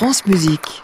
France Musique.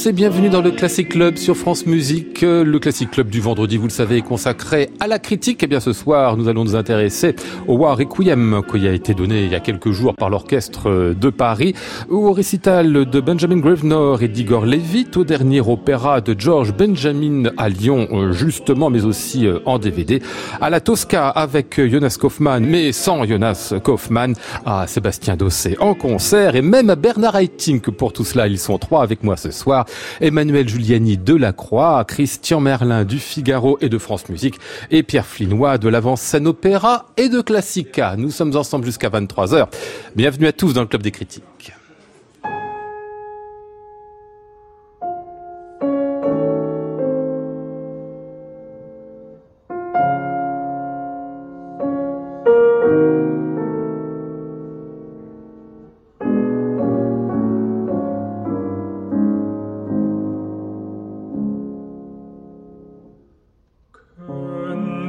Tous et bienvenue dans le Classic Club sur France Musique. Le Classic Club du vendredi, vous le savez, est consacré à la critique. Et bien ce soir, nous allons nous intéresser au War Requiem qui a été donné il y a quelques jours par l'orchestre de Paris, au récital de Benjamin Gravenor et d'Igor Levit, au dernier opéra de George Benjamin à Lyon, euh, justement, mais aussi euh, en DVD, à la Tosca avec Jonas Kaufmann, mais sans Jonas Kaufmann, à Sébastien Dossé en concert et même à Bernard Haitink. Pour tout cela, ils sont trois avec moi ce soir. Emmanuel Giuliani de la Croix, Christian Merlin du Figaro et de France Musique et Pierre Flinois de l'Avance Scène Opéra et de Classica. Nous sommes ensemble jusqu'à 23h. Bienvenue à tous dans le Club des critiques.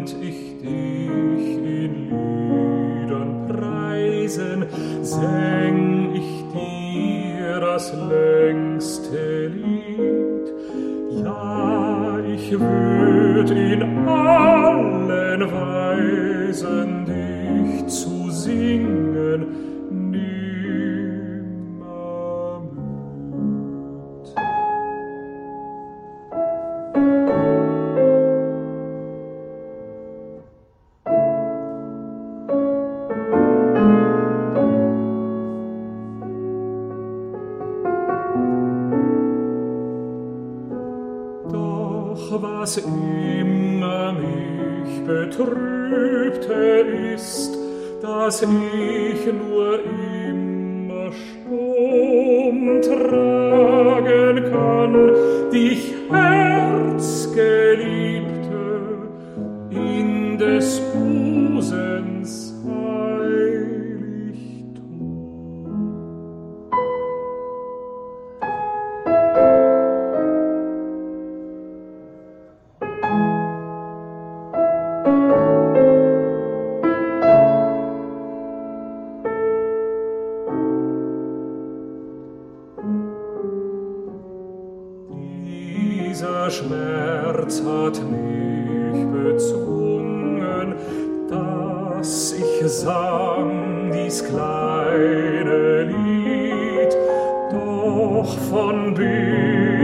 Könnt ich dich in Liedern preisen, säng ich dir das längste Lied. Ja, ich würd in allen Weisen dich zu singen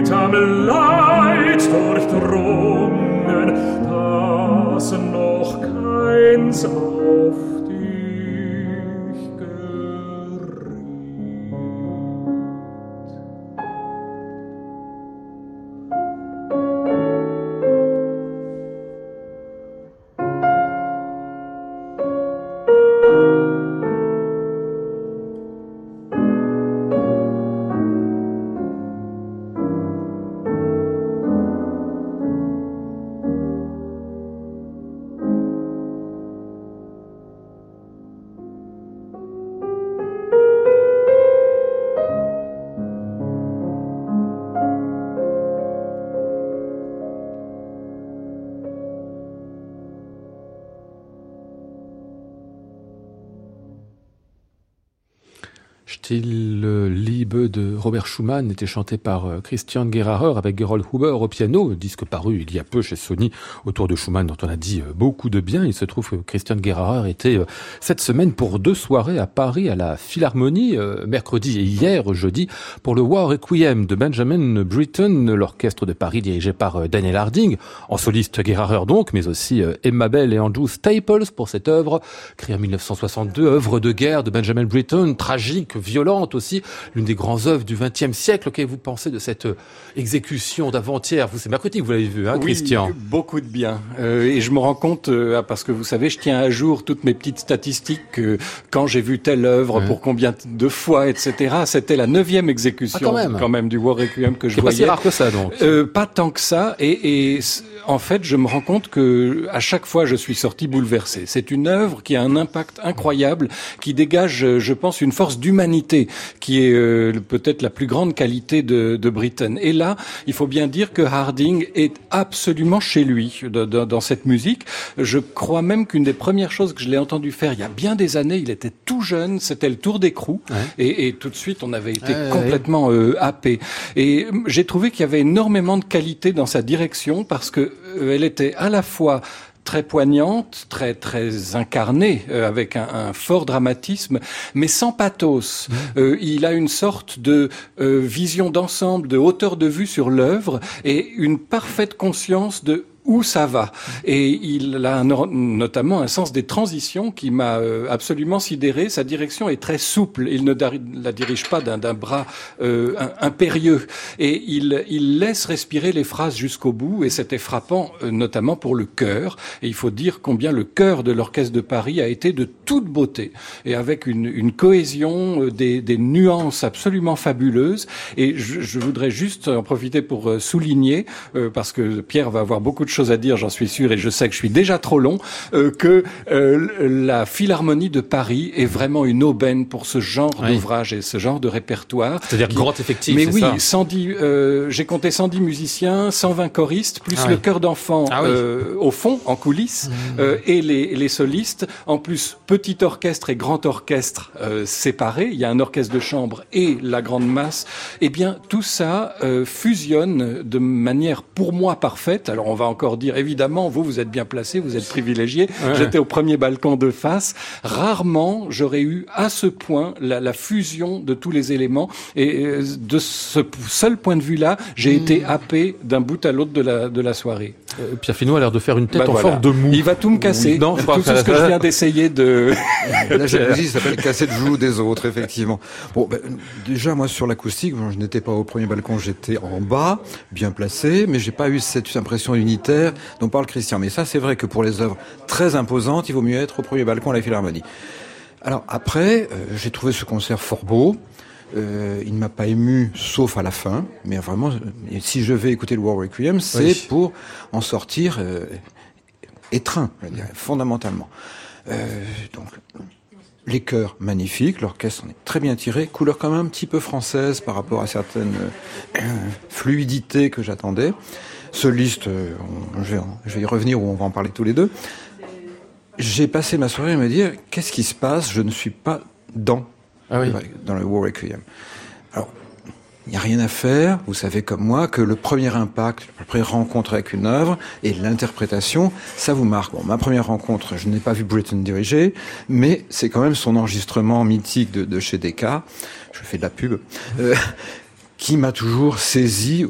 bitterem Leid durchdrungen, das noch keins auf Stille Liebe de Robert Schumann était chanté par euh, Christian Gerhaher avec Gerold Huber au piano, disque paru il y a peu chez Sony autour de Schumann dont on a dit euh, beaucoup de bien. Il se trouve que Christian Gerhaher était euh, cette semaine pour deux soirées à Paris à la Philharmonie, mercredi et hier jeudi, pour le War Requiem de Benjamin Britten, l'orchestre de Paris dirigé par Daniel Harding, en soliste Gerhaher donc, mais aussi Emma Bell et Andrew Staples pour cette œuvre, créée en 1962, œuvre de guerre de Benjamin Britten, tragique, violente, violente aussi, l'une des grandes œuvres du XXe siècle. Qu'est-ce que vous pensez de cette exécution d'avant-hier? Vous, c'est mercredi que vous l'avez vu, hein, Christian? beaucoup de bien. et je me rends compte, parce que vous savez, je tiens à jour toutes mes petites statistiques, quand j'ai vu telle œuvre, pour combien de fois, etc. C'était la neuvième exécution ah, quand, même. du War Requiem que je voyais. C'est pas si rare que ça, donc. pas tant que ça. Et, et en fait, je me rends compte que à chaque fois, je suis sorti bouleversé. C'est une œuvre qui a un impact incroyable, qui dégage, je pense, une force d'humanité qui est euh, peut-être la plus grande qualité de, de Britten. Et là, il faut bien dire que Harding est absolument chez lui dans cette musique. Je crois même qu'une des premières choses que je l'ai entendu faire il y a bien des années, il était tout jeune, c'était le Tour d'écrou, et, et, tout de suite, on avait été complètement euh, happé. Et j'ai trouvé qu'il y avait énormément de qualité dans sa direction parce que euh, elle était à la fois très poignante, très très incarnée, euh, avec un, fort dramatisme, mais sans pathos. Mmh. Euh, il a une sorte de vision d'ensemble, de hauteur de vue sur l'œuvre et une parfaite conscience de où ça va. Et il a notamment un sens des transitions qui m'a euh, absolument sidéré. Sa direction est très souple. Il ne la dirige pas d'un bras euh, impérieux. Et il, il, laisse respirer les phrases jusqu'au bout. Et c'était frappant, euh, notamment pour le chœur. Et il faut dire combien le chœur de l'Orchestre de Paris a été de toute beauté. Et avec une, une cohésion, des, des, nuances absolument fabuleuses. Et je, je, voudrais juste en profiter pour souligner, parce que Pierre va avoir beaucoup de choses à dire, j'en suis sûr, et je sais que je suis déjà trop long, euh, que euh, la Philharmonie de Paris est vraiment une aubaine pour ce genre d'ouvrage et ce genre de répertoire. C'est-à-dire grand effectif. Mais oui, 110, euh, j'ai compté 110 musiciens, 120 choristes, plus ah le chœur d'enfants ah au fond, en coulisses, mmh. et les, les, solistes. En plus, petit orchestre et grand orchestre séparés. Il y a un orchestre de chambre et la grande masse. Eh bien, tout ça fusionne de manière pour moi parfaite. Alors, on va encore dire, évidemment, vous, vous êtes bien placé, vous êtes privilégié. J'étais au premier balcon de face. Rarement, j'aurais eu à ce point la, la, fusion de tous les éléments. Et euh, de ce seul point de vue-là, j'ai hmm. été happé d'un bout à l'autre de la, de la soirée. Euh, Pierre Finot a l'air de faire une tête bah en forme de mou. Il va tout me casser. Non, tout ce que je viens d'essayer de... la jalousie s'appelle casser le joue des autres, effectivement. Bon, ben, déjà, moi, sur l'acoustique, je n'étais pas au premier balcon, j'étais en bas, bien placé, mais j'ai pas eu cette impression unitaire dont parle Christian. Mais ça, c'est vrai que pour les œuvres très imposantes, il vaut mieux être au premier balcon à la Philharmonie. Alors après, euh, j'ai trouvé ce concert fort beau. Euh, il ne m'a pas ému, sauf à la fin. Mais vraiment, euh, si je vais écouter le War Requiem, c'est pour en sortir étreint, fondamentalement. donc, les chœurs magnifiques, l'orchestre en est très bien tiré, couleur quand même un petit peu française par rapport à certaines fluidités que j'attendais. Soliste, euh, je, vais, je vais y revenir où on va en parler tous les deux. J'ai passé ma soirée à me dire qu'est-ce qui se passe? Je ne suis pas dans, ah dans le War Requiem. Alors, il n'y a rien à faire. Vous savez comme moi que le premier impact, la première rencontre avec une œuvre et l'interprétation, ça vous marque. Bon, ma première rencontre, je n'ai pas vu Britton diriger, mais c'est quand même son enregistrement mythique de, de chez Decca. Je fais de la pub. Euh, qui m'a toujours saisi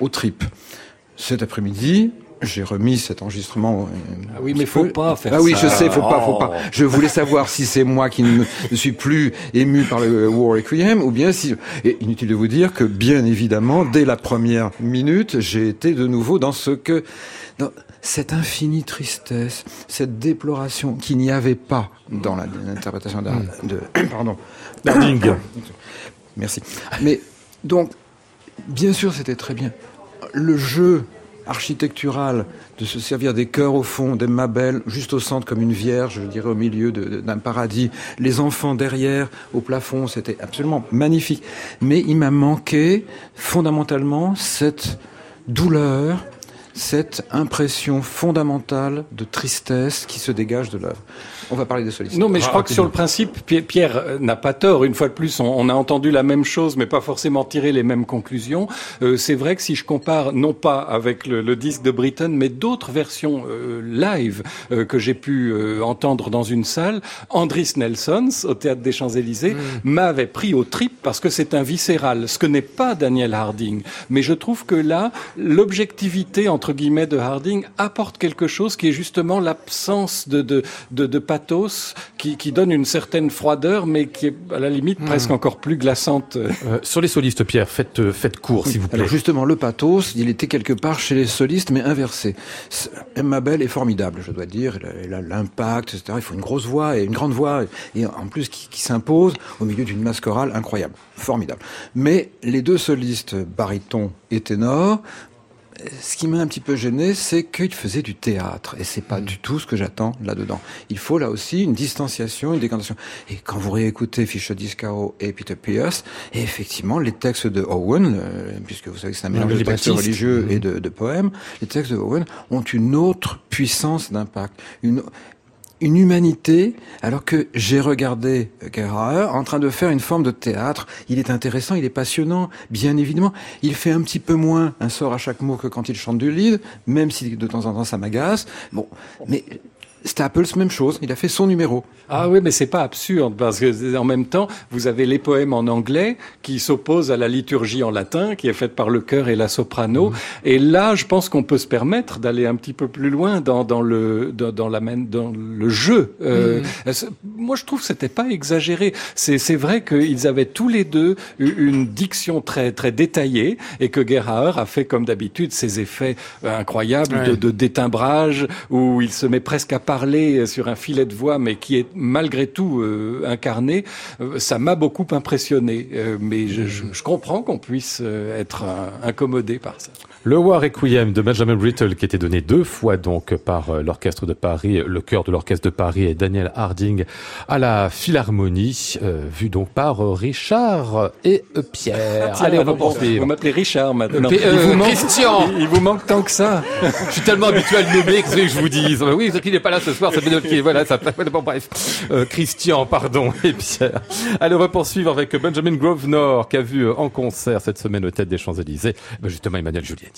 aux tripes. Cet après-midi, j'ai remis cet enregistrement. Ah oui, mais faut pas faire ça. Ah oui, je sais, faut pas, faut pas. Oh. Je voulais savoir si c'est moi qui ne, suis plus ému par le War Requiem ou bien si. Et inutile de vous dire que, bien évidemment, dès la première minute, j'ai été de nouveau dans ce que, dans cette infinie tristesse, cette déploration qu'il n'y avait pas dans l'interprétation de, de, pardon, Merci. Mais donc, bien sûr, c'était très bien le jeu architectural de se servir des cœurs au fond, des mabelles juste au centre comme une vierge, je dirais au milieu d'un paradis, les enfants derrière au plafond, c'était absolument magnifique. Mais il m'a manqué fondamentalement cette douleur, cette impression fondamentale de tristesse qui se dégage de l'œuvre. On va parler des solistes. Non, mais je crois que sur le principe, Pierre euh, n'a pas tort. Une fois de plus, on, a entendu la même chose, mais pas forcément tiré les mêmes conclusions. Euh, c'est vrai que si je compare, non pas avec le, disque de Britton, mais d'autres versions euh, live que j'ai pu entendre dans une salle, Andris Nelsons, au Théâtre des Champs-Élysées, mm. m'avait pris au trip parce que c'est un viscéral, ce que n'est pas Daniel Harding. Mais je trouve que là, l'objectivité entre entre guillemets de Harding apporte quelque chose qui est justement l'absence de, de, de, de pathos qui, qui, donne une certaine froideur, mais qui est à la limite mmh. presque encore plus glaçante. Euh, sur les solistes, Pierre, faites, euh, faites court, s'il vous plaît. Alors justement, le pathos, il était quelque part chez les solistes, mais inversé. Emma Bell est formidable, je dois dire. Elle a l'impact, etc. Il faut une grosse voix et une grande voix, et en plus qui, qui s'impose au milieu d'une masse chorale incroyable, formidable. Mais les deux solistes, baryton et ténor, ce qui m'a un petit peu gêné, c'est qu'il faisait du théâtre, et c'est pas mm. du tout ce que j'attends là-dedans. Il faut là aussi une distanciation, une décantation. Et quand vous réécoutez Fischer Discaro et Peter Pierce, et effectivement, les textes de Owen, euh, puisque vous savez que c'est un mélange de textes religieux et mm. de, de, poèmes, les textes de Owen ont une autre puissance d'impact, une une humanité, alors que j'ai regardé Gerhard en train de faire une forme de théâtre. Il est intéressant, il est passionnant, bien évidemment. Il fait un petit peu moins un sort à chaque mot que quand il chante du lead, même si de temps en temps ça m'agace. Bon, mais Staples, même chose. Il a fait son numéro. Ah oui, mais c'est pas absurde parce que en même temps, vous avez les poèmes en anglais qui s'opposent à la liturgie en latin qui est faite par le chœur et la soprano. Mmh. Et là, je pense qu'on peut se permettre d'aller un petit peu plus loin dans, dans le dans, dans, la dans le jeu. Euh, mmh. Moi, je trouve que c'était pas exagéré. C'est c'est vrai qu'ils avaient tous les deux une diction très très détaillée et que Gerhard a fait comme d'habitude ses effets incroyables ouais. de, de détimbrage où il se met presque à parler sur un filet de voix, mais qui est malgré tout euh, incarné, euh, ça m'a beaucoup impressionné. Euh, mais je, je, je comprends qu'on puisse euh, être incommodé par ça. Le War Requiem de Benjamin Brittle qui était donné deux fois donc par euh, l'orchestre de Paris, le chœur de l'orchestre de Paris et Daniel Harding à la Philharmonie, euh, vu donc par Richard et Pierre. Allez, on va poursuivre. Vous m'appelez Richard maintenant. Euh, il, vous manque, Christian il, il, vous manque tant que ça. je suis tellement habitué à le nommer que je vous dis. Oui, qui n'est pas là ce soir, fait voilà, ça. Euh, Christian, pardon, et Pierre. Allez, on va poursuivre avec Benjamin Grosvenor qui a vu en concert cette semaine au Tête des Champs-Élysées, ben, justement Emmanuel Julien.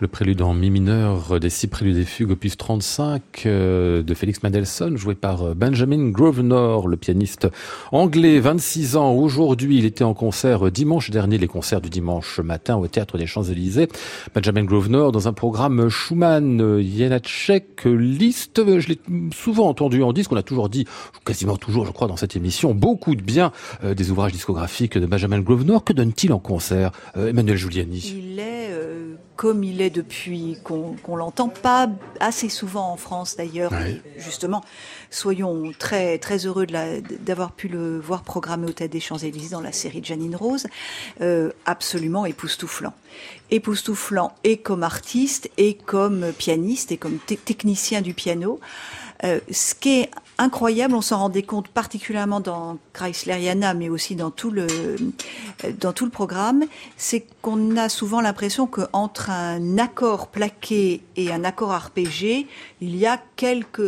Le prélude en mi mineur des six préludes et fugues opus 35 euh, de Félix Mendelssohn, joué par euh, Benjamin Grosvenor, le pianiste anglais, 26 ans. Aujourd'hui, il était en concert euh, dimanche dernier, les concerts du dimanche matin au Théâtre des Champs-Élysées. Benjamin Grosvenor dans un programme Schumann, Janacek, Liszt. Je l'ai souvent entendu en disque. On a toujours dit, quasiment toujours, je crois, dans cette émission, beaucoup de bien des ouvrages discographiques de Benjamin Grosvenor. Que donne-t-il en concert, Emmanuel Giuliani? Comme il est depuis qu'on l'entend, pas assez souvent en France d'ailleurs. Justement, soyons très très heureux d'avoir pu le voir programmé au Théâtre des Champs-Élysées dans la série de Janine Rose, euh, absolument époustouflant. Époustouflant et comme artiste, et comme pianiste, et comme technicien du piano. Euh, ce qui est incroyable, on s'en rendait compte particulièrement dans Chrysleriana, mais aussi dans tout le euh, dans tout le programme, c'est qu'on a souvent l'impression qu'entre un accord plaqué et un accord arpégé, il y a quelques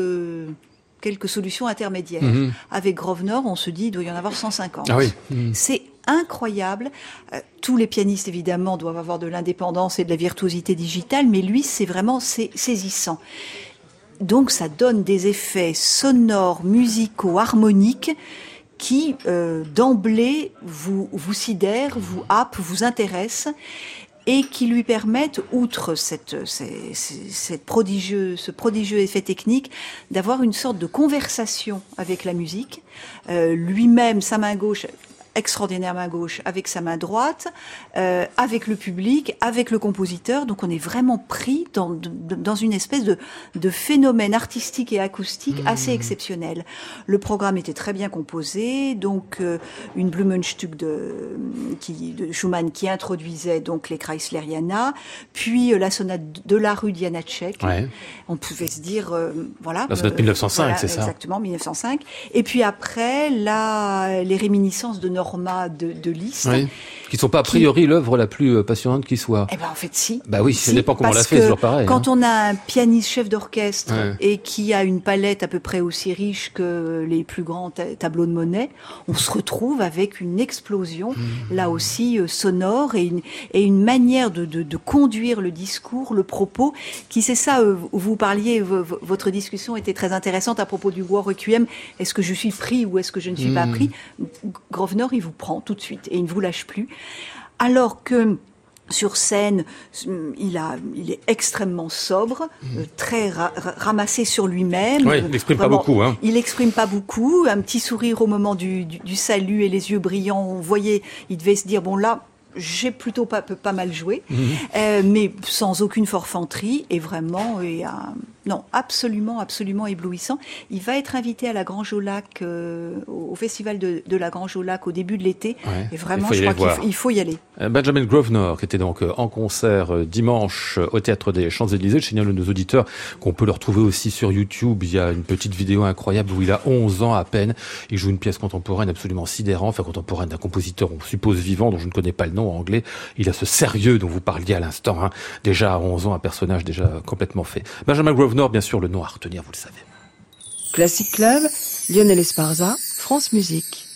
quelques solutions intermédiaires. Mhm. Avec Grosvenor, on se dit il doit y en avoir 150. Ah oui. Mhm. C'est incroyable. Euh, tous les pianistes, évidemment, doivent avoir de l'indépendance et de la virtuosité digitale, mais lui, c'est vraiment saisissant. Donc ça donne des effets sonores, musicaux, harmoniques qui euh, d'emblée vous, vous sidèrent, vous happent, vous intéressent et qui lui permettent, outre ce prodigieux effet technique, d'avoir une sorte de conversation avec la musique. Euh, lui-même, sa main gauche, extraordinaire main gauche avec sa main droite, euh, avec le public, avec le compositeur. Donc on est vraiment pris dans, dans une espèce de, de phénomène artistique et acoustique mmh. assez exceptionnel. Le programme était très bien composé, donc euh, une Blumenstück de, qui, de Schumann qui introduisait donc les Chrysleriana, puis euh, la sonate de la rue Dianacek. Ouais. On pouvait se dire, voilà. La sonate 1905, c'est ça? Exactement, 1905. Et puis après, là, les réminiscences de Norma de, de Liszt. Oui. Qui sont pas a priori l'œuvre la plus euh, passionnante qui soit. Eh ben en fait si. Bah oui, ça dépend comment on l'a fait, toujours pareil. Quand hein. on a un pianiste chef d'orchestre et qui a une palette à peu près aussi riche que les plus grands tableaux de Monet, on se retrouve avec une explosion, mmh. là aussi euh, sonore et une, et une manière de, de, de, conduire le discours, le propos, qui c'est ça. Euh, vous parliez, votre discussion était très intéressante à propos du War Requiem. Est-ce que je suis pris ou est-ce que je ne suis pas mmh. pris? Grosvenor, il vous prend tout de suite et il ne vous lâche plus. Alors que sur scène, il, a, il est extrêmement sobre, mmh. euh, très ramassé sur lui-même. Oui, il n'exprime pas beaucoup. Hein. Il n'exprime pas beaucoup. Un petit sourire au moment du, du, salut et les yeux brillants. On voyait, il devait se dire bon là, j'ai plutôt pas, pas mal joué, mmh. euh, mais sans aucune forfanterie et vraiment et un, non, absolument, absolument éblouissant. Il va être invité à la Grange au Lac, euh, au festival de, de, la Grange au Lac au début de l'été. et vraiment, je crois qu'il faut, y aller. Euh, Benjamin Grosvenor, qui était donc euh, en concert dimanche au Théâtre des Champs-Élysées. Je signale à nos auditeurs qu'on peut le retrouver aussi sur YouTube. Il y a une petite vidéo incroyable où il a 11 ans à peine. Il joue une pièce contemporaine absolument sidérante, enfin contemporaine d'un compositeur, on suppose vivant, dont je ne connais pas le nom en anglais. Il a ce sérieux dont vous parliez à l'instant. Hein. Déjà à 11 ans, un personnage déjà complètement fait. Benjamin Grosvenor Nord, bien sûr, le nom à retenir, vous le savez. Classic Club, Lionel Esparza, France Musique.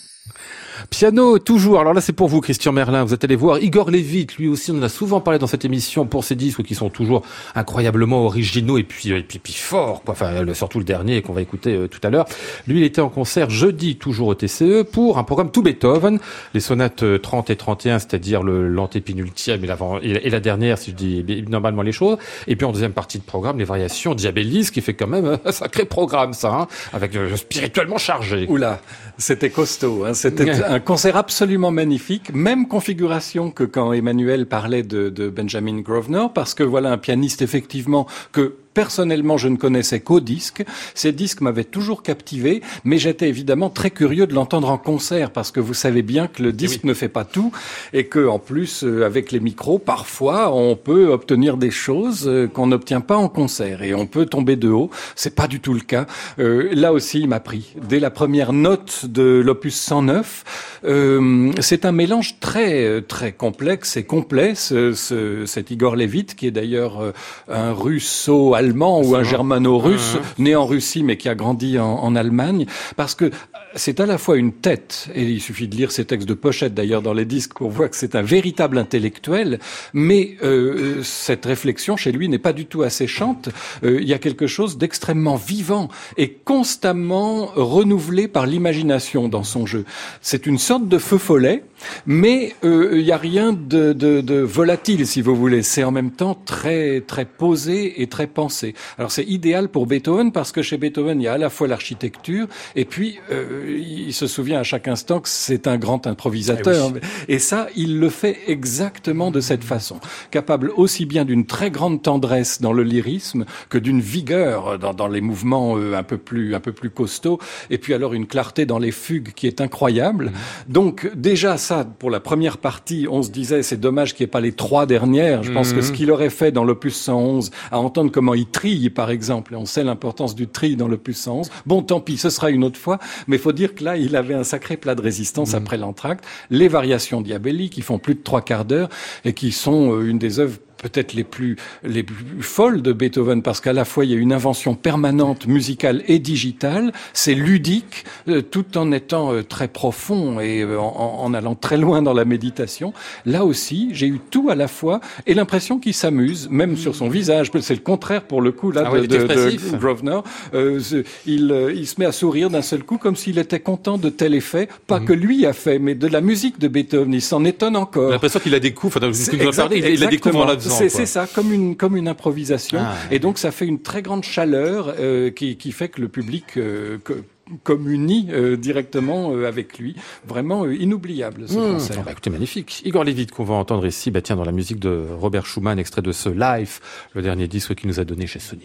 Piano, toujours. Alors là, c'est pour vous, Christian Merlin. Vous êtes allé voir Igor Levit. Lui aussi, on en a souvent parlé dans cette émission pour ses disques qui sont toujours incroyablement originaux et puis, et puis, puis forts. Quoi. Enfin, surtout le dernier qu'on va écouter euh, tout à l'heure. Lui, il était en concert jeudi, toujours au TCE, pour un programme tout Beethoven. Les sonates 30 euh, et 31, c'est-à-dire le l'antépinultième et, l'avant, et la dernière, si je dis normalement les choses. Et puis en deuxième partie de programme, les variations Diabellis, qui fait quand même euh, un sacré programme, ça, hein, avec spirituellement chargé. Oula, c'était costaud. Hein, c'était un concert absolument magnifique, même configuration que quand Emmanuel parlait de, Benjamin Grosvenor, parce que voilà un pianiste effectivement que Personnellement, je ne connaissais qu'au disque. Ces disques m'avaient toujours captivé, mais j'étais évidemment très curieux de l'entendre en concert parce que vous savez bien que le eh disque ne fait pas tout et que en plus euh, avec les micros, parfois on peut obtenir des choses euh, qu'on n'obtient pas en concert et on peut tomber de haut. C'est pas du tout le cas. Euh, là aussi, il m'a pris dès la première note de l'opus 109. Euh, c'est un mélange très très complexe et complet. Ce, ce, cet Igor Levit, qui est d'ailleurs un russo allemand ou un germano-russe né en Russie mais qui a grandi en, en Allemagne, parce que c'est à la fois une tête, et il suffit de lire ses textes de pochette d'ailleurs dans les disques pour voir que c'est un véritable intellectuel, mais euh, cette réflexion chez lui n'est pas du tout asséchante. Euh, il y a quelque chose d'extrêmement vivant et constamment renouvelé par l'imagination dans son jeu. C'est une sorte de feu follet, mais euh, il n'y a rien de, de, de, volatile, si vous voulez. C'est en même temps très très posé et très pensé. Alors c'est idéal pour Beethoven parce que chez Beethoven il y a à la fois l'architecture et puis euh, il se souvient à chaque instant que c'est un grand improvisateur. Eh oui. Et ça, il le fait exactement de cette façon, capable aussi bien d'une très grande tendresse dans le lyrisme que d'une vigueur dans, dans les mouvements euh, un peu plus un peu plus costauds. Et puis alors une clarté dans les fugues qui est incroyable. Donc déjà ça, pour la première partie, on se disait c'est dommage qu'il n'y ait pas les trois dernières. Je pense que ce qu'il aurait fait dans l'opus 111, à entendre comment il trille par exemple, et on sait l'importance du tri dans l'opus 111. Bon, tant pis, ce sera une autre fois. Mais il faut dire que là, il avait un sacré plat de résistance après l'entracte. Les variations diabelliques qui font plus de trois quarts d'heure et qui sont euh, une des œuvres peut-être les plus les plus folles de Beethoven parce qu'à la fois il y a une invention permanente musicale et digitale, c'est ludique euh, tout en étant euh, très profond et euh, en, en, allant très loin dans la méditation. Là aussi, j'ai eu tout à la fois et l'impression qu'il s'amuse, même sur son visage. C'est le contraire pour le coup là Ah de, il est de- de Grosvenor. Il, il se met à sourire d'un seul coup comme s'il était content de tel effet, pas Mhm. que lui a fait, mais de la musique de Beethoven. Il s'en étonne encore. L'impression qu'il a des coups, enfin, il, il a des coups en la. C'est ça, comme une comme une improvisation. Ah, et donc ça fait une très grande chaleur euh, qui, qui fait que le public euh, co- communie euh, directement euh, avec lui. Vraiment euh, inoubliable ce Mmh. concert. Ah bah, écoutez, magnifique. Igor Levit qu'on va entendre ici, bah tiens, dans la musique de Robert Schumann, extrait de ce Life, le dernier disque qu'il nous a donné chez Sony.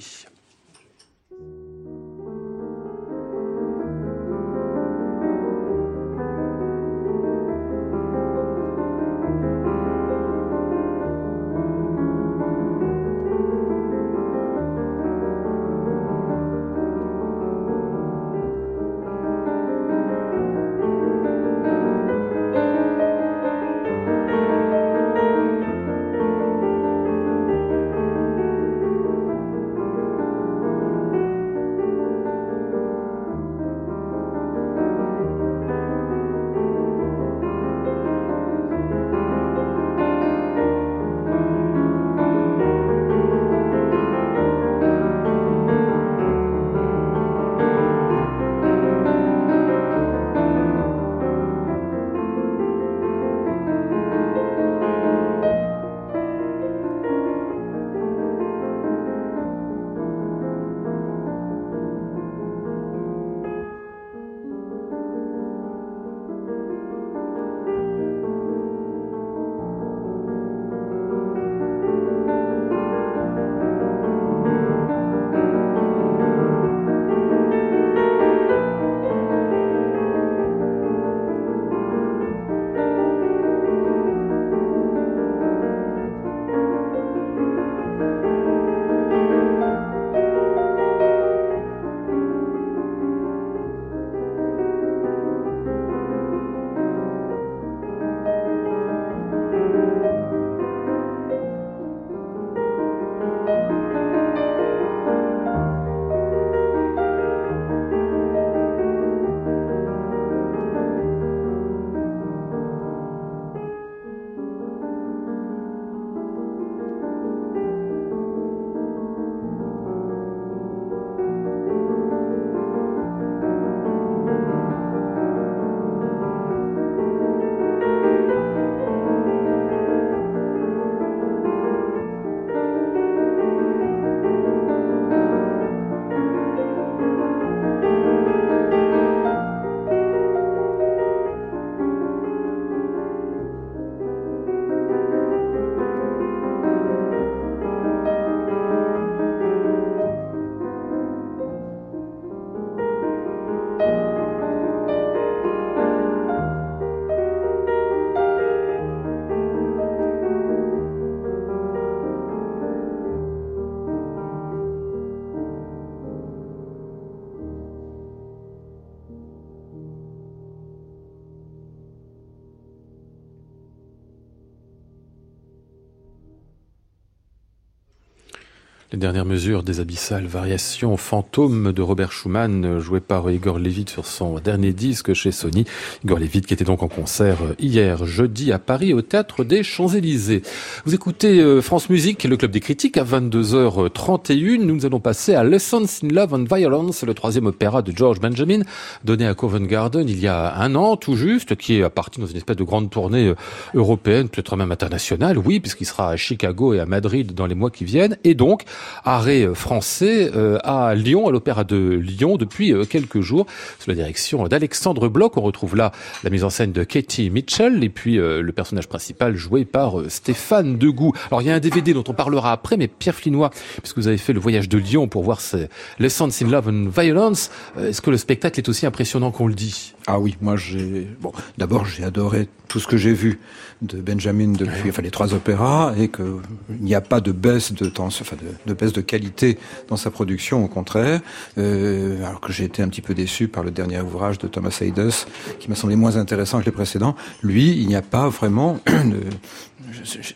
Les dernières mesures des abyssales variations fantômes de Robert Schumann, joué par Igor Levit sur son dernier disque chez Sony. Igor Levit qui était donc en concert hier jeudi à Paris au Théâtre des Champs-Élysées. Vous écoutez euh, France Musique, le Club des Critiques à 22h31. Nous allons passer à Lessons in Love and Violence, le troisième opéra de George Benjamin, donné à Covent Garden il y a un an tout juste, qui est parti dans une espèce de grande tournée euh, européenne, peut-être même internationale, oui, puisqu'il sera à Chicago et à Madrid dans les mois qui viennent. Et donc, arrêt français euh, à Lyon, à l'Opéra de Lyon, depuis euh, quelques jours, sous la direction d'Alexandre Bloch. On retrouve là la mise en scène de Katie Mitchell et puis euh, le personnage principal joué par Stéphane Degout. Alors il y a un DVD dont on parlera après, mais Pierre Flinois, puisque vous avez fait le voyage de Lyon pour voir ces Lessons in Love and Violence, est-ce que le spectacle est aussi impressionnant qu'on le dit? Ah oui, moi j'ai... Bon, d'abord j'ai adoré tout ce que j'ai vu de Benjamin depuis enfin, les trois opéras et qu'il n'y a pas de baisse de temps, enfin de, de, baisse de qualité dans sa production, au contraire. Euh, alors que j'ai été un petit peu déçu par le dernier ouvrage de Thomas Haydes, qui m'a semblé moins intéressant que les précédents. Lui, il n'y a pas vraiment de...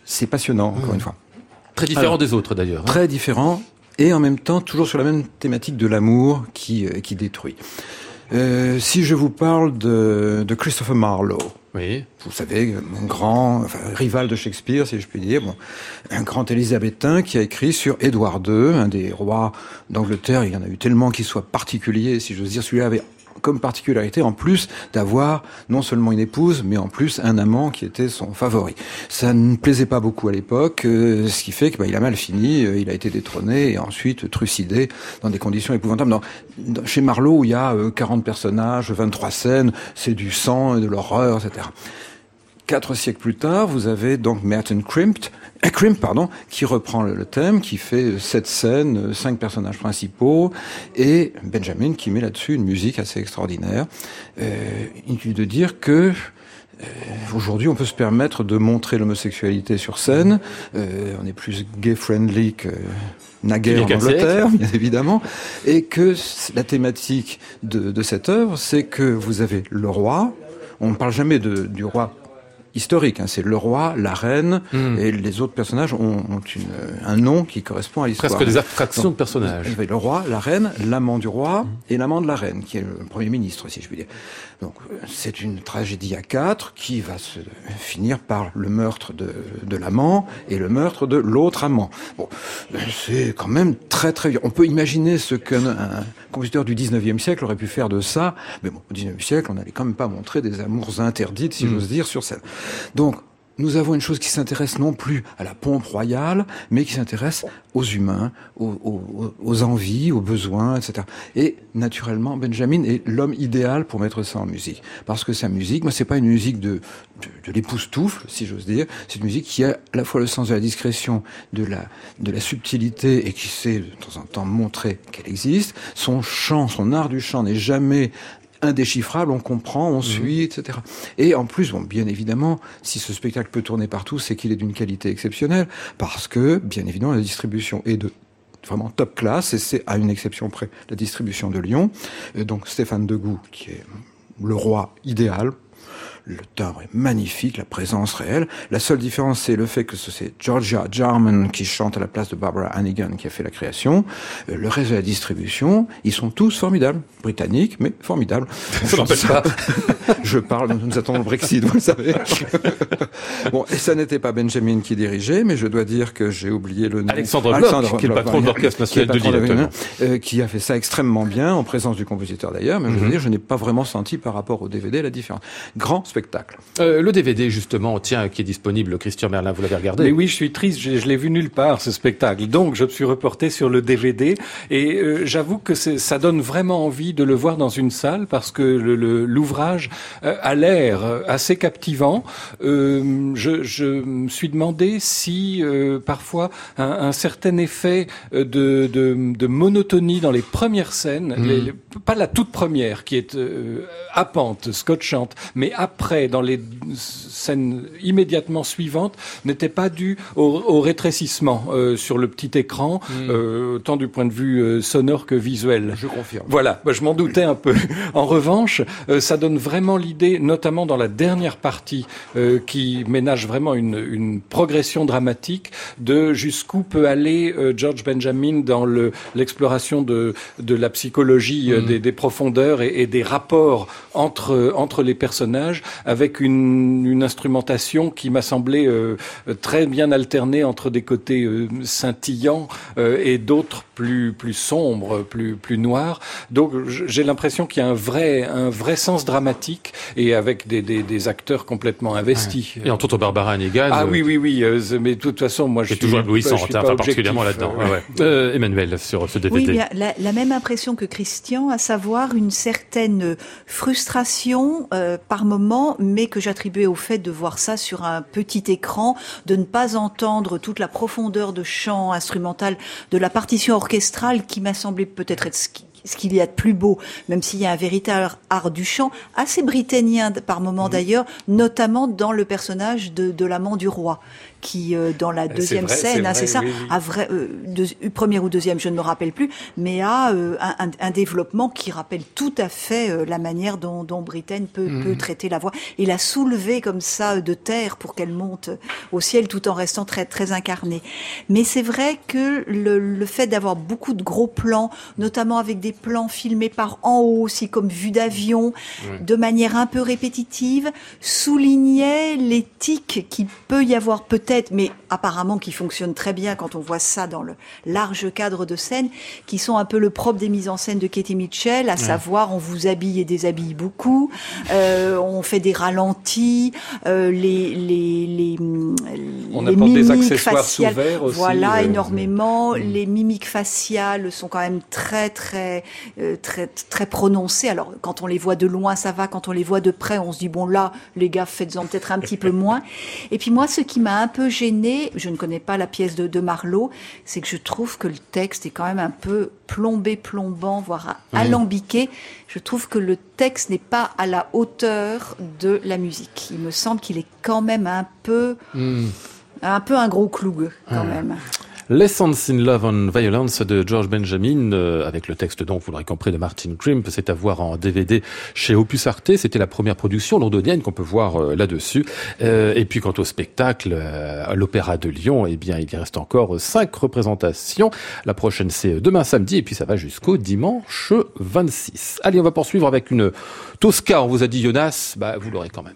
C'est passionnant, encore une fois. Très différent alors, des autres d'ailleurs. Hein. Très différent et en même temps toujours sur la même thématique de l'amour qui, euh, qui détruit. Euh, si je vous parle de, de Christopher Marlowe, oui. Vous savez, un grand enfin, rival de Shakespeare, si je puis dire, bon, un grand élisabétain qui a écrit sur Édouard II, un des rois d'Angleterre. Il y en a eu tellement qu'il soit particulier, si j'ose dire. Celui-là avait comme particularité, en plus d'avoir non seulement une épouse, mais en plus un amant qui était son favori. Ça ne plaisait pas beaucoup à l'époque, euh, ce qui fait qu'il bah, a mal fini, euh, il a été détrôné et ensuite trucidé dans des conditions épouvantables. Chez Marlowe, il y a euh, 40 personnages, 23 scènes, c'est du sang, de l'horreur, etc. Quatre siècles plus tard, vous avez donc Merton Crimpt, euh, Crimp, pardon, qui reprend le, le, thème, qui fait sept scènes, cinq personnages principaux, et Benjamin qui met là-dessus une musique assez extraordinaire. Euh, inutile de dire que euh, Aujourd'hui, on peut se permettre de montrer l'homosexualité sur scène. Euh, on est plus gay-friendly que naguère en Angleterre, bien évidemment. Et que la thématique de, de cette œuvre, c'est que vous avez le roi. On ne parle jamais de, du roi historique. Hein. C'est le roi, la reine, mmh. et les autres personnages ont, ont une, un nom qui correspond à l'histoire. Presque des abstractions Donc, de personnages. Le roi, la reine, l'amant du roi mmh. et l'amant de la reine, qui est le premier ministre, si je puis dire. Donc c'est une tragédie à quatre qui va se finir par le meurtre de, de l'amant et le meurtre de l'autre amant. Bon, c'est quand même très très. On peut imaginer ce qu'un compositeur du 19e siècle aurait pu faire de ça, mais bon, au 19e siècle, on n'allait quand même pas montrer des amours interdites, si mmh. j'ose dire, sur scène. Donc, nous avons une chose qui s'intéresse non plus à la pompe royale, mais qui s'intéresse aux humains, aux, envies, aux besoins, etc. Et naturellement, Benjamin est l'homme idéal pour mettre ça en musique, parce que sa musique, moi, c'est pas une musique de de, de l'époustoufle, si j'ose dire. C'est une musique qui a à la fois le sens de la discrétion, de la de la subtilité, et qui sait de temps en temps montrer qu'elle existe. Son chant, son art du chant n'est jamais indéchiffrable, on comprend, on suit, mmh. etc. Et en plus, bon, bien évidemment, si ce spectacle peut tourner partout, c'est qu'il est d'une qualité exceptionnelle, parce que, bien évidemment, la distribution est de vraiment top class, et c'est à une exception près la distribution de Lyon. Et donc Stéphane Degout, qui est le roi idéal, le timbre est magnifique, la présence réelle. La seule différence, c'est le fait que c'est Georgia Jarman qui chante à la place de Barbara Hannigan qui a fait la création. Euh, le reste de la distribution, ils sont tous formidables. Britanniques, mais formidables. Ça n'empêche pas. Je parle, nous attendons le Brexit, vous le savez. bon, et ça n'était pas Benjamin qui dirigeait, mais je dois dire que j'ai oublié le nom. Alexandre Bloch, Alexandre qui est le patron de l'Orchestre National de Lille. Euh, qui a fait ça extrêmement bien, en présence du compositeur d'ailleurs, mais mm -hmm. je veux dire, je n'ai pas vraiment senti par rapport au DVD la différence. Grand spectacle. Euh, le DVD, justement, tiens, qui est disponible, Christian Merlin, vous l'avez regardé Mais oui, je suis triste, je, je l'ai vu nulle part, ce spectacle. Donc, je me suis reporté sur le DVD et euh, j'avoue que ça donne vraiment envie de le voir dans une salle parce que l'ouvrage euh, a l'air assez captivant. Euh, je, je, me suis demandé si euh, parfois un, un, certain effet de, de, de, monotonie dans les premières scènes, mmh. les, les, pas la toute première qui est happante, scotchante, mais après après, dans les scènes immédiatement suivantes, n'était pas due au, au rétrécissement euh, sur le petit écran, Mm. euh, tant du point de vue euh, sonore que visuel. Je confirme. Voilà, bah, je m'en doutais un peu. En revanche, euh, ça donne vraiment l'idée, notamment dans la dernière partie, euh, qui ménage vraiment une, une progression dramatique de jusqu'où peut aller euh, George Benjamin dans le- l'exploration de, de la psychologie, euh, des, des profondeurs et, et des rapports entre, entre les personnages, avec une, une instrumentation qui m'a semblé euh, très bien alternée entre des côtés euh, scintillants euh, et d'autres plus plus sombres, plus plus noirs. Donc j'ai l'impression qu'il y a un vrai un vrai sens dramatique et avec des des, des acteurs complètement investis. Et entre autres Barbara Hannigan. Ah euh, oui oui oui, euh, mais de toute façon moi je suis toujours hein, pas enfin, particulièrement là-dedans. euh, Ouais, ouais. Euh, Emmanuel, sur ce DVD. Oui, bien, la, la même impression que Christian, à savoir une certaine frustration euh, par moment, mais que j'attribuais au fait de voir ça sur un petit écran, de ne pas entendre toute la profondeur de chant instrumental de la partition orchestrale qui m'a semblé peut-être être ce qui- ce qu'il y a de plus beau, même s'il y a un véritable art du chant, assez britannicien par moment d'ailleurs, notamment dans le personnage de, de l'amant du roi, qui euh, dans la C'est deuxième vrai, scène, c'est hein, ça, oui, oui. a vrai, euh, deux- première ou deuxième, je ne me rappelle plus, mais a euh, un, un- développement qui rappelle tout à fait euh, la manière dont, dont Britten peut, Mhm. peut traiter la voix. Il a soulevé comme ça euh, de terre pour qu'elle monte au ciel tout en restant très, très incarnée. Mais c'est vrai que le, le fait d'avoir beaucoup de gros plans, notamment avec des plans filmés par en haut aussi comme vue d'avion, de manière un peu répétitive, soulignait les tics qui peut y avoir peut-être, mais apparemment qui fonctionnent très bien quand on voit ça dans le large cadre de scène, qui sont un peu le propre des mises en scène de Katie Mitchell, à savoir on vous habille et déshabille beaucoup, euh, on fait des ralentis, euh, les les les On les des mimiques accessoires faciales, sous verre aussi, voilà euh, énormément. Les mimiques faciales sont quand même très très très très prononcées. Alors quand on les voit de loin, ça va. Quand on les voit de près, on se dit bon là, les gars, faites-en peut-être un petit peu moins. Et puis moi, ce qui m'a un peu gêné, je ne connais pas la pièce de, de Marlowe, c'est que je trouve que le texte est quand même un peu plombé, plombant, voire alambiqué. Je trouve que le texte n'est pas à la hauteur de la musique. Il me semble qu'il est quand même un peu Hmm. un peu un gros cloug quand même. Lessons in Love and Violence de George Benjamin, euh, avec le texte donc, vous l'aurez compris, de Martin Crimp, c'est à voir en DVD chez Opus Arte, c'était la première production londonienne qu'on peut voir euh, là-dessus. Euh, et puis quant au spectacle, euh, l'Opéra de Lyon, eh bien il y reste encore cinq représentations. La prochaine c'est demain samedi, et puis ça va jusqu'au dimanche 26. Allez, on va poursuivre avec une Tosca, on vous a dit Jonas, bah vous l'aurez quand même.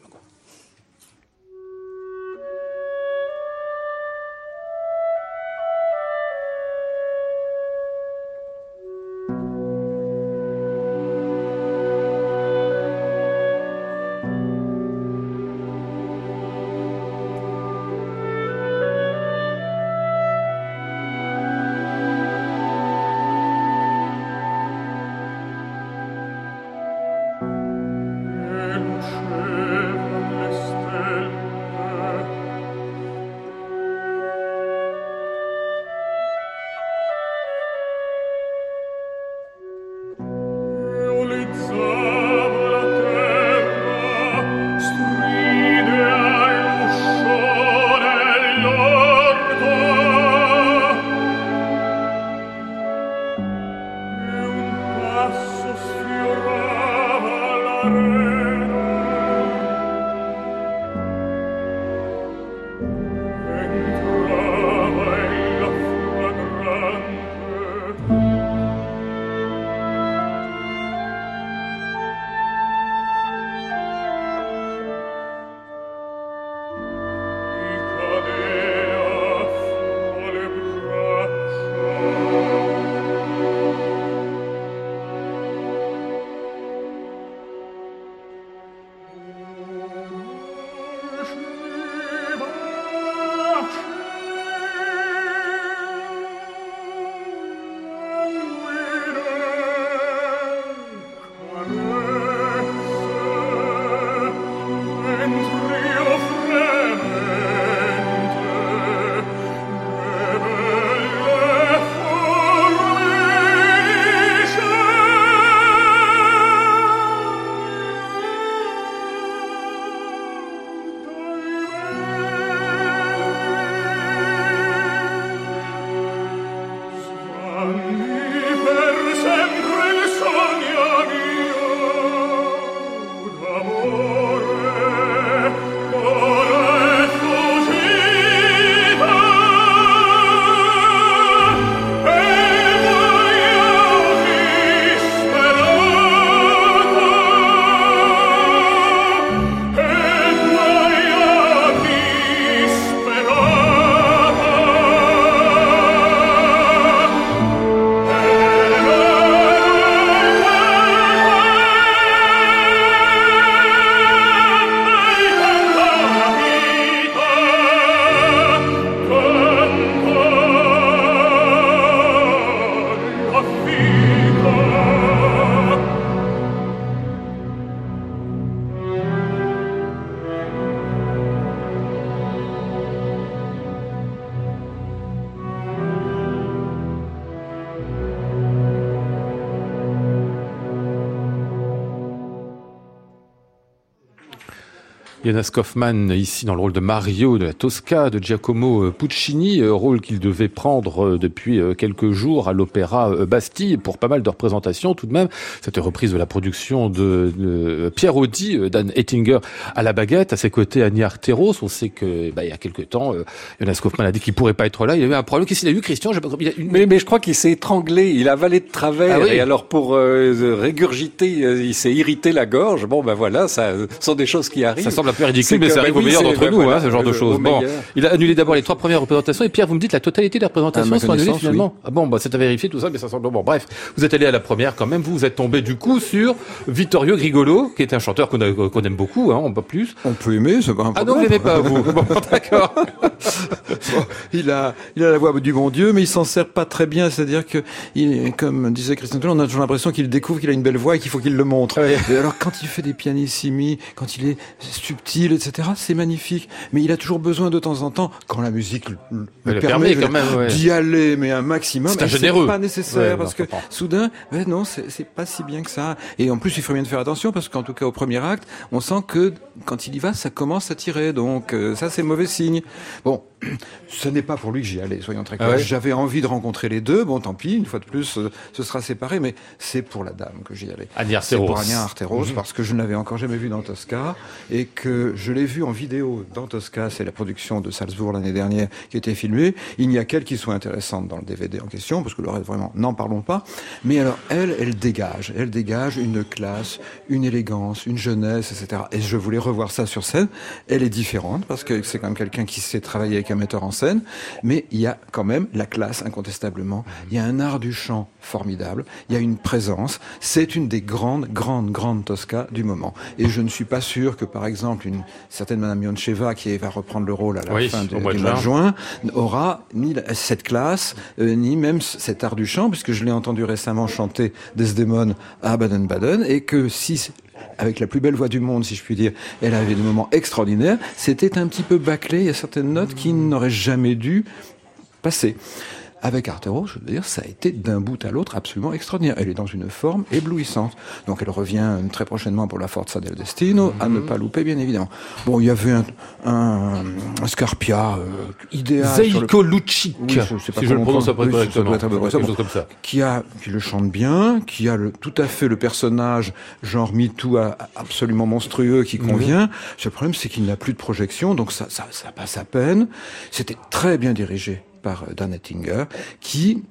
Jonas Kaufmann, ici dans le rôle de Mario de la Tosca, de Giacomo euh, Puccini, euh, rôle qu'il devait prendre euh, depuis quelques jours à l'Opéra Bastille pour pas mal de représentations tout de même. Cette reprise de la production de, Pierre Audi, Dan Ettinger à la baguette, à ses côtés Annie Arteros. On sait que bah, il y a quelques temps, Jonas Kaufmann a dit qu'il pourrait pas être là. Il avait un problème. Qu'est-ce qu'il a eu, Christian? Pas une... mais, mais je crois qu'il s'est étranglé. Il a avalé de travers. Ah et alors pour régurgiter, il s'est irrité la gorge. Bon ben voilà, ça sont des choses qui arrivent. Ça semble un peu ridicule, mais ça arrive au meilleur d'entre nous, hein, ce genre de choses. Bon, il a annulé d'abord les trois premières représentations. Et Pierre, vous me dites la totalité des représentations ah, sont annulées finalement. Ah bon, bah c'est à vérifier tout ça, mais ça semble bon. Bref, vous êtes allé à la première quand même. Vous, vous êtes tombé du coup sur Vittorio Grigolo, qui est un chanteur qu'on aime beaucoup, hein, on peut plus. On peut aimer, c'est pas un problème. Ah non, vous l'aimez pas vous. bon, d'accord. il a, il a la voix du bon Dieu, mais il s'en sert pas très bien. C'est-à-dire que, il, comme disait Christian on a toujours l'impression qu'il découvre qu'il a une belle voix et qu'il faut qu'il le montre. Et alors quand il fait des pianissimi, quand il est subtil, etc., c'est magnifique. Mais il a toujours besoin de temps en temps, quand la musique le, permet, d'y aller, mais un maximum. C'est généreux. pas nécessaire parce que soudain, non, c'est pas si bien que ça. Et en plus, il faut bien de faire attention parce qu'en tout cas au premier acte, on sent que quand il y va, ça commence à tirer. Donc euh, ça, c'est mauvais signe. Bon, ce n'est pas pour lui que j'y allais, soyons très ah clairs. J'avais envie de rencontrer les deux. Bon, tant pis, une fois de plus, euh, ce sera séparé, mais c'est pour la dame que j'y allais. C'est pour Ania Arteros, mhm. parce que je ne l'avais encore jamais vu dans Tosca et que je l'ai vu en vidéo dans Tosca. C'est la production de Salzbourg l'année dernière qui a été filmée. Il n'y a qu'elle qui soit intéressante dans le DVD en question, parce que le reste, vraiment, n'en parlons pas. Mais alors, elle, elle dégage. Elle dégage une classe, une élégance, une jeunesse, etc. Et je voulais revoir ça sur scène. Elle est différente, parce que c'est quand même quelqu'un qui sait travailler avec un metteur en scène, mais il y a quand même la classe, incontestablement. Il y a un art du chant formidable, il y a une présence. C'est une des grandes, grandes, grandes Tosca du moment. Et je ne suis pas sûr que, par exemple, une certaine Madame Yoncheva, qui va reprendre le rôle à la fin du, mois de juin, aura ni cette classe, euh, ni même cet art du chant, puisque je l'ai entendu récemment chanter Desdemone à Baden-Baden, et que si avec la plus belle voix du monde, si je puis dire. Elle avait des moments extraordinaires. C'était un petit peu bâclé. Il y a certaines notes qui n'auraient jamais dû passer. Avec Artero, je veux dire, ça a été d'un bout à l'autre absolument extraordinaire. Elle est dans une forme éblouissante. Donc elle revient très prochainement pour la Forza del Destino, à ne mhm. pas louper, bien évidemment. Bon, il y avait un, un, un Scarpia euh, idéal. Zeiko Lucic, oui, si je le prononce après correctement. Comme ça. Qui, a, qui le chante bien, qui a le, tout à fait le personnage genre MeToo absolument monstrueux qui mhm. convient. Le problème, c'est qu'il n'a plus de projection, donc ça, ça, ça passe à peine. C'était très bien dirigé par Dan Ettinger, qui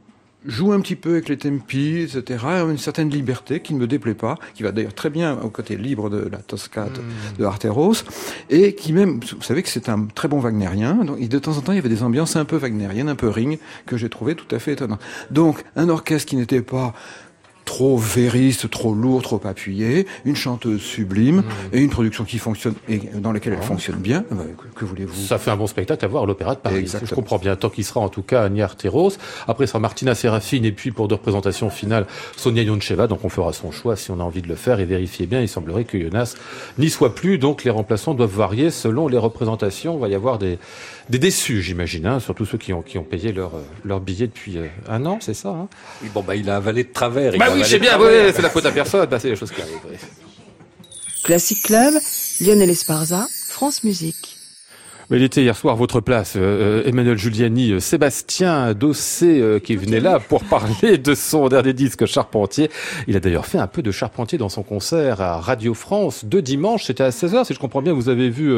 joue un petit peu avec les tempi, etc., une certaine liberté qui ne me déplaît pas, qui va d'ailleurs très bien au côté libre de la Toscate hmm. de Arteros, et qui même, vous savez que c'est un très bon wagnérien, donc de temps en temps il y avait des ambiances un peu wagnériennes, un peu ring, que j'ai trouvé tout à fait étonnant. Donc un orchestre qui n'était pas trop vériste, trop lourd, trop appuyé, une chanteuse sublime mmh. et une production qui fonctionne et dans laquelle elle fonctionne bien. Euh, que, voulez-vous? Ça fait un bon spectacle à voir à l'Opéra de Paris. Je comprends bien. Tant qu'il sera en tout cas à Terros. Après, ce sera Martina Serafine et puis pour deux représentations finales, Sonia Yoncheva. Donc on fera son choix si on a envie de le faire et vérifier bien. Il semblerait que Jonas n'y soit plus. Donc les remplaçants doivent varier selon les représentations. Il va y avoir des, des déçus, j'imagine, hein, surtout ceux qui ont, qui ont payé leur, leur billet depuis euh, un an, c'est ça hein? Bon, bah il a avalé de travers. Bah oui, c'est bien, c'est la faute à personne, bah, c'est les choses qui arrivent. Classic Club, Lionel Esparza, France Musique. Il était hier soir à votre place, euh, euh, Emmanuel Giuliani, euh, Sébastien Dossé qui venait là pour parler de son dernier disque Charpentier. Il a d'ailleurs fait un peu de Charpentier dans son concert à Radio France de dimanche. C'était à 16h, si je comprends bien. Vous avez vu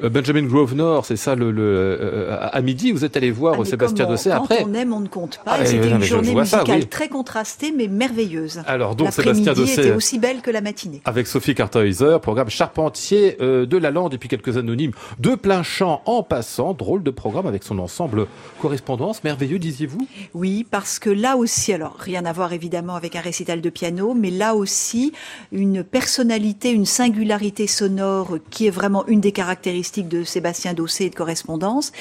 Benjamin Grosvenor, c'est ça, le, à midi. Vous êtes allé voir ah, Sébastien Dossé après. on aime, on ne compte pas. Ah, C'était une journée musicale très contrastée mais merveilleuse. Alors donc Sébastien Dossé était aussi belle que la matinée. Avec Sophie Cartheiser, programme Charpentier de la Lande et puis quelques anonymes de plein champ en passant. Drôle de programme avec son ensemble correspondance. Merveilleux, disiez-vous? Oui, parce que là aussi, alors rien à voir évidemment avec un récital de piano, mais là aussi, une personnalité, une singularité sonore qui est vraiment une des caractéristiques de Sébastien Dossé et de correspondance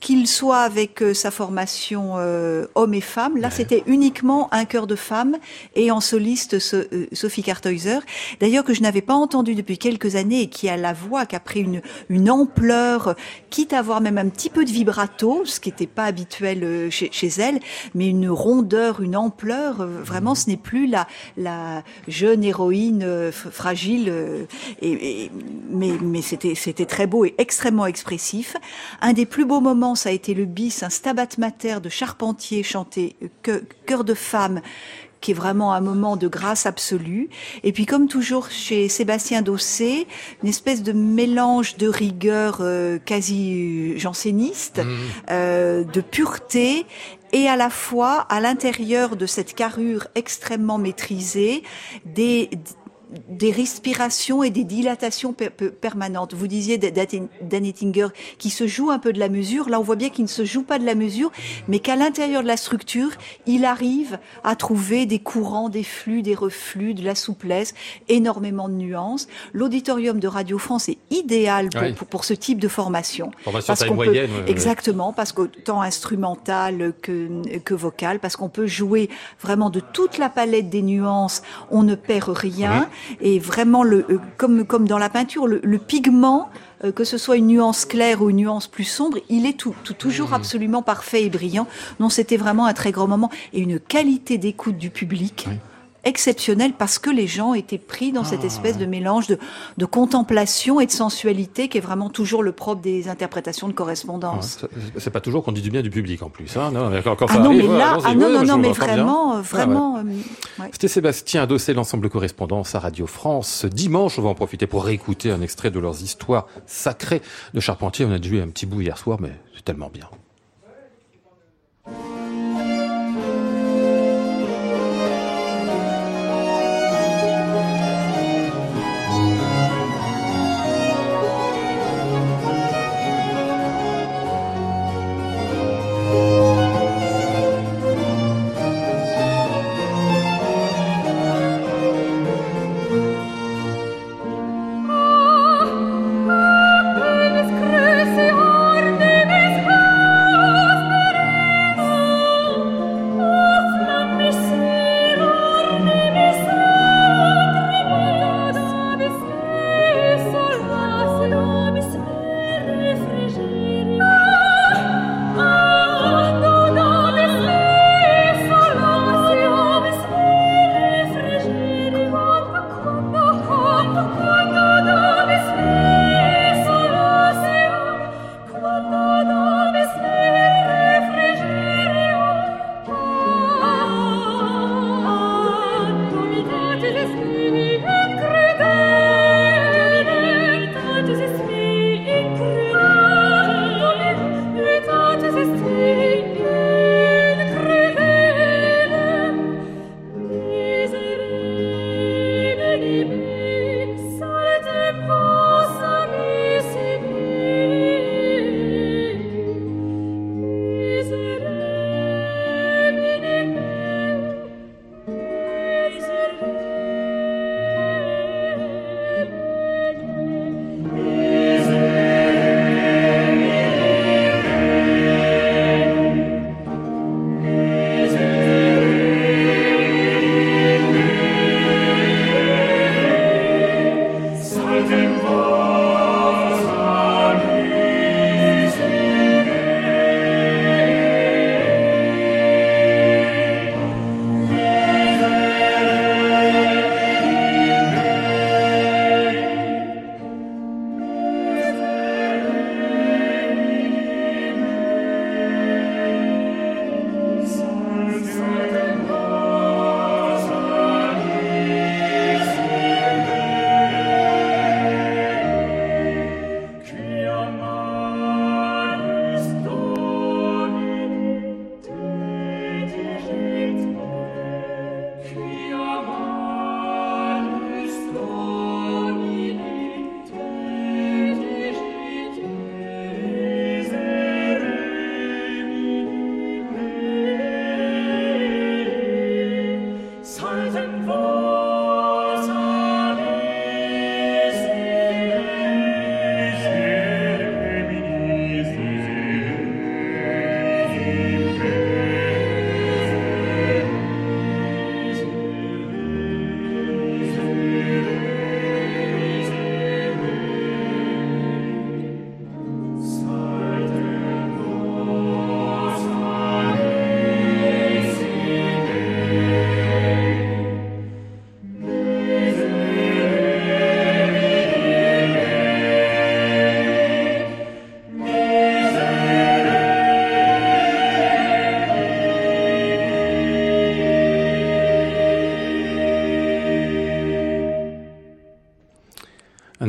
qu'il soit avec euh, sa formation euh, homme et femme. Là, c'était uniquement un chœur de femme et en soliste euh, Sophie Karthäuser. D'ailleurs, que je n'avais pas entendu depuis quelques années et qui a la voix, qui a pris une, une ampleur, quitte à avoir même un petit peu de vibrato, ce qui n'était pas habituel chez, chez, elle, mais une rondeur, une ampleur. vraiment, ce n'est plus la, la jeune héroïne fragile. Et, mais mais c'était c'était très beau et extrêmement expressif. Un des plus beaux moments ça a été le bis, un stabat mater de Charpentier chanté Cœur de femme qui est vraiment un moment de grâce absolue. Et puis, comme toujours chez Sébastien Dossé, une espèce de mélange de rigueur euh, quasi janséniste, mmh. euh, de pureté, et à la fois, à l'intérieur de cette carrure extrêmement maîtrisée, des des respirations et des dilatations permanentes. Vous disiez Dan Ettinger qui se joue un peu de la mesure. Là, on voit bien qu'il ne se joue pas de la mesure, mais qu'à l'intérieur de la structure, il arrive à trouver des courants, des flux, des reflux, de la souplesse, énormément de nuances. L'auditorium de Radio France est idéal pour, pour, ce type de formation. Formation parce moyenne. exactement, parce qu'autant instrumental que, que vocal, parce qu'on peut jouer vraiment de toute la palette des nuances, on ne perd rien. Et vraiment, le, euh, comme, comme dans la peinture, le, pigment, euh, que ce soit une nuance claire ou une nuance plus sombre, il est tout, toujours mmh. absolument parfait et brillant. Non, c'était vraiment un très grand moment et une qualité d'écoute du public exceptionnel parce que les gens étaient pris dans cette ah. espèce de mélange de, de, contemplation et de sensualité qui est vraiment toujours le propre des interprétations de correspondance. c'est pas toujours qu'on dit du bien du public en plus. Hein non, quand ah non, mais là, ah non, non, non, mais vraiment, vraiment. Euh, C'était Sébastien Adossé, l'ensemble correspondance à Radio France. Dimanche, on va en profiter pour réécouter un extrait de leurs histoires sacrées de Charpentier. On a joué un petit bout hier soir, mais c'est tellement bien.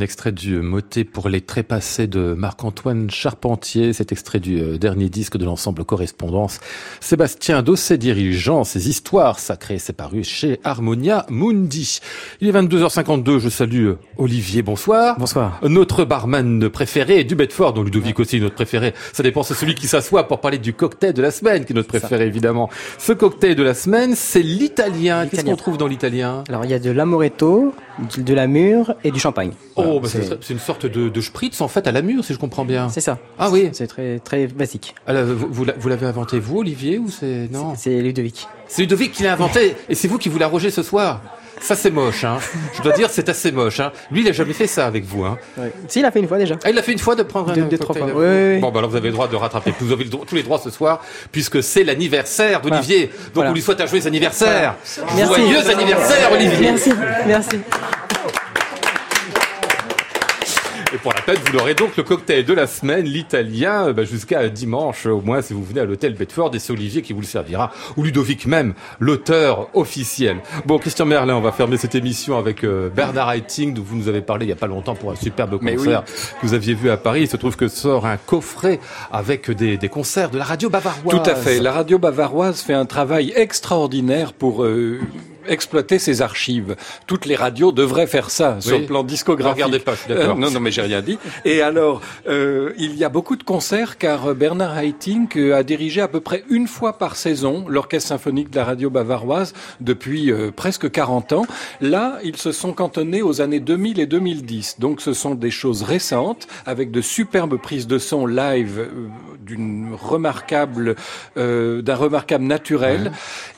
L'extrait du motet pour les trépassés de Marc-Antoine Charpentier, cet extrait du euh, dernier disque de l'ensemble Correspondance. Sébastien Dosset dirigeant ses histoires sacrées, c'est paru chez Harmonia Mundi. Il est 22h52, je salue euh, Olivier, bonsoir. Bonsoir. Notre barman préféré du Bedford, dont Ludovic aussi notre préféré. Ça dépend, c'est celui qui s'assoit pour parler du cocktail de la semaine, qui est notre préféré évidemment. Ce cocktail de la semaine, c'est l'italien. Qu'est-ce qu'on trouve dans l'italien? Alors il y a de l'amoretto, de la mûre et du champagne. Oh, bah, c'est une sorte de, de spritz en fait à la mûre, si je comprends bien. c'est ça. Ah oui. C'est très très basique. Alors, vous, vous l'avez inventé vous, Olivier, ou c'est non C'est Ludovic. C'est Ludovic qui l'a inventé, et c'est vous qui vous l'arrogez ce soir. Ça c'est moche, hein. Je dois dire, c'est assez moche, hein. Lui, il a jamais fait ça avec vous, hein. Si, il a fait une fois déjà. Ah, il l'a fait une fois de prendre Deux- un cocktail avec Oui. Bon, bah alors vous avez le droit de rattraper. Vous avez le droit- tous les droits ce soir, puisque c'est l'anniversaire d'Olivier. Donc Voilà. on lui souhaite un joyeux anniversaire. Joyeux anniversaire, Olivier. Merci, merci. Et pour la peine, vous l'aurez donc le cocktail de la semaine, l'italien, bah, jusqu'à dimanche, au moins, si vous venez à l'hôtel Bedford, et c'est Olivier qui vous le servira, ou Ludovic même, l'auteur officiel. Bon, Christian Merlin, on va fermer cette émission avec euh, Bernard Haitink, dont vous nous avez parlé il y a pas longtemps pour un superbe concert que vous aviez vu à Paris. Il se trouve que sort un coffret avec des, des concerts de la radio bavaroise. Tout à fait. La radio bavaroise fait un travail extraordinaire pour euh, exploiter ses archives. Toutes les radios devraient faire ça sur le plan discographique. regardez pas, d'accord. Euh, non, non, mais j'ai rien dit. Et alors, euh, il y a beaucoup de concerts car euh, Bernard Haitink a dirigé à peu près une fois par saison l'orchestre symphonique de la radio bavaroise depuis euh, presque 40 ans. Là, ils se sont cantonnés aux années 2000 et 2010. Donc, ce sont des choses récentes avec de superbes prises de son live d'une remarquable, d'un remarquable naturel.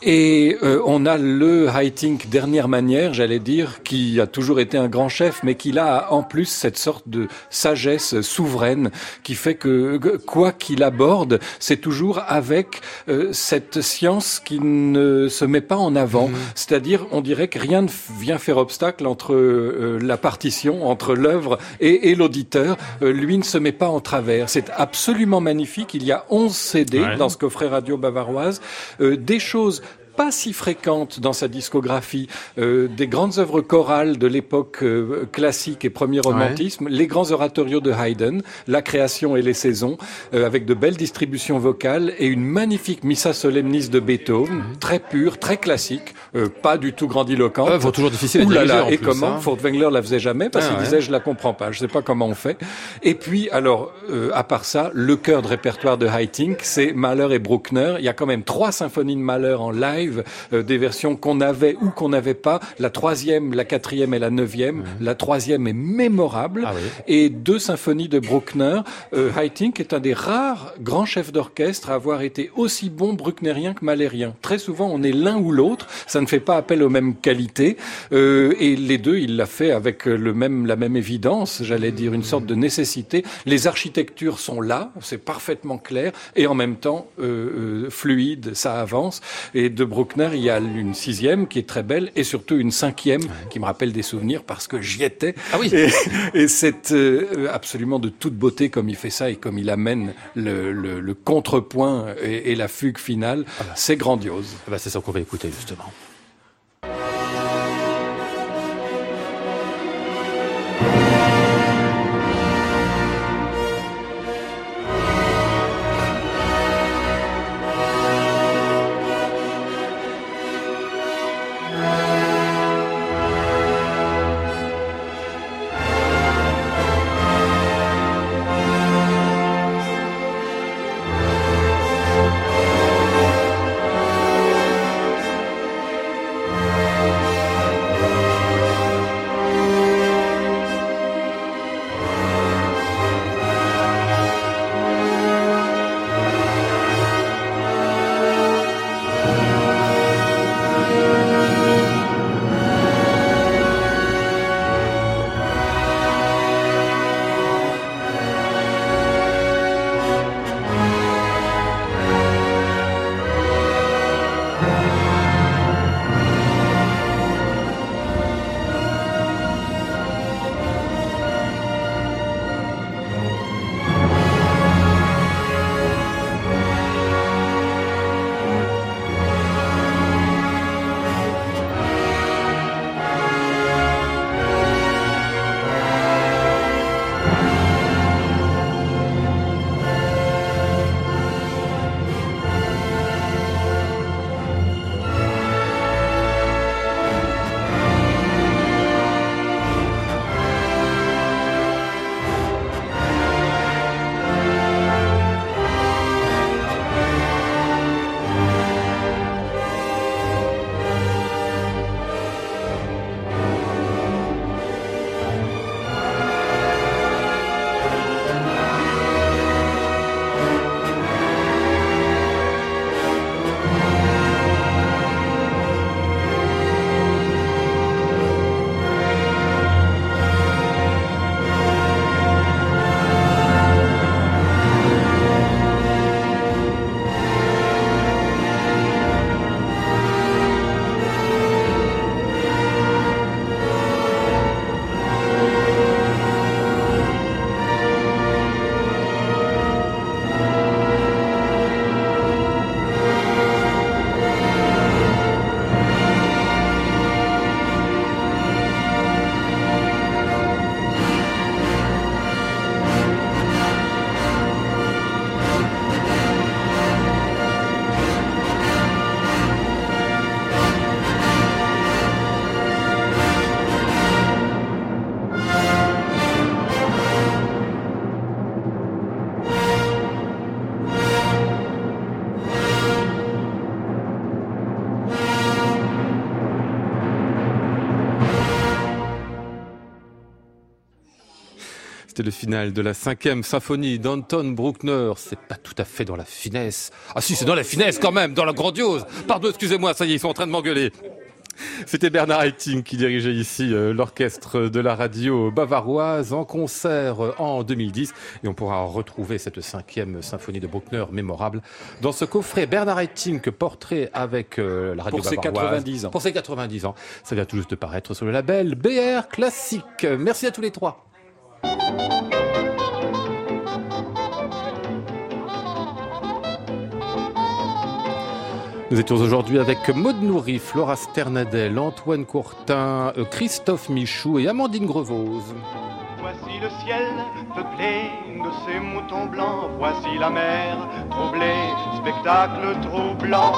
Et on a le Haitink dernière manière, j'allais dire, qui a toujours été un grand chef, mais qui a en plus cette sorte de sagesse souveraine qui fait que quoi qu'il aborde, c'est toujours avec euh, cette science qui ne se met pas en avant. C'est-à-dire, on dirait que rien ne vient faire obstacle entre euh, la partition, entre l'œuvre et, et l'auditeur. Euh, lui ne se met pas en travers. C'est absolument magnifique. Il y a 11 CD Ouais. dans ce coffret radio bavaroise, des choses pas si fréquentes dans sa discographie, euh, des grandes œuvres chorales de l'époque euh, classique et premier romantisme, les grands oratorios de Haydn, la création et les saisons, euh, avec de belles distributions vocales et une magnifique Missa Solemnis de Beethoven, très pure, très classique, euh, pas du tout grandiloquente. Œuvre toujours difficile à là diriger, là, et plus, comment hein. Furtwängler la faisait jamais parce Ah, qu'il ouais. disait je la comprends pas, je sais pas comment on fait. Et puis alors euh, à part ça, le cœur de répertoire de Haitink, c'est Mahler et Bruckner. Il y a quand même trois symphonies de Mahler en live, euh, des versions qu'on avait ou qu'on n'avait pas. La troisième, la quatrième et la neuvième. La troisième est mémorable. Ah oui. Et deux symphonies de Bruckner. Euh, Haitink est un des rares grands chefs d'orchestre à avoir été aussi bon brucknerien que mahlerien. Très souvent, on est l'un ou l'autre. Ça ne fait pas appel aux mêmes qualités. Euh, et les deux, il l'a fait avec le même, la même évidence, j'allais dire, une sorte de nécessité. Les architectures sont là, c'est parfaitement clair, et en même temps euh, euh, fluide, ça avance. Et de Bruckner, il y a une sixième qui est très belle, et surtout une cinquième qui me rappelle des souvenirs parce que j'y étais. Ah oui. Et, et c'est euh, absolument de toute beauté comme il fait ça et comme il amène le, le- le contrepoint et, et la fugue finale. C'est grandiose. Ah bah, c'est ça qu'on va écouter justement. C'était le final de la cinquième symphonie d'Anton Bruckner. C'est pas tout à fait dans la finesse. Ah si, c'est dans la finesse quand même, dans la grandiose. Pardon, excusez-moi, ça y est, ils sont en train de m'engueuler. C'était Bernard Haitink qui dirigeait ici euh, l'orchestre de la radio bavaroise en concert euh, en 2010. Et on pourra retrouver cette cinquième symphonie de Bruckner mémorable dans ce coffret Bernard Haitink portrait avec euh, la radio Pour ses bavaroise. 90 ans. Pour ses 90 ans. Ça vient tout juste de paraître sur le label BR Classique. Merci à tous les trois. Nous étions aujourd'hui avec Maud Nourri, Flora Sternadel, Antoine Courtin, Christophe Michou et Amandine Grevose. Voici le ciel peuplé de ces moutons blancs. Voici la mer troublée, spectacle troublant.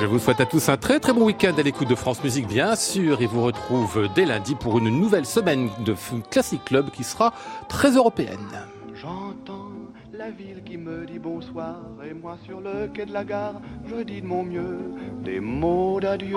Je vous souhaite à tous un très très bon week-end à l'écoute de France Musique, bien sûr, et vous retrouve dès lundi pour une nouvelle semaine de Classic Club qui sera très européenne. J'entends la ville qui me dit bonsoir et moi sur le quai de la gare, je dis de mon mieux des mots d'adieu.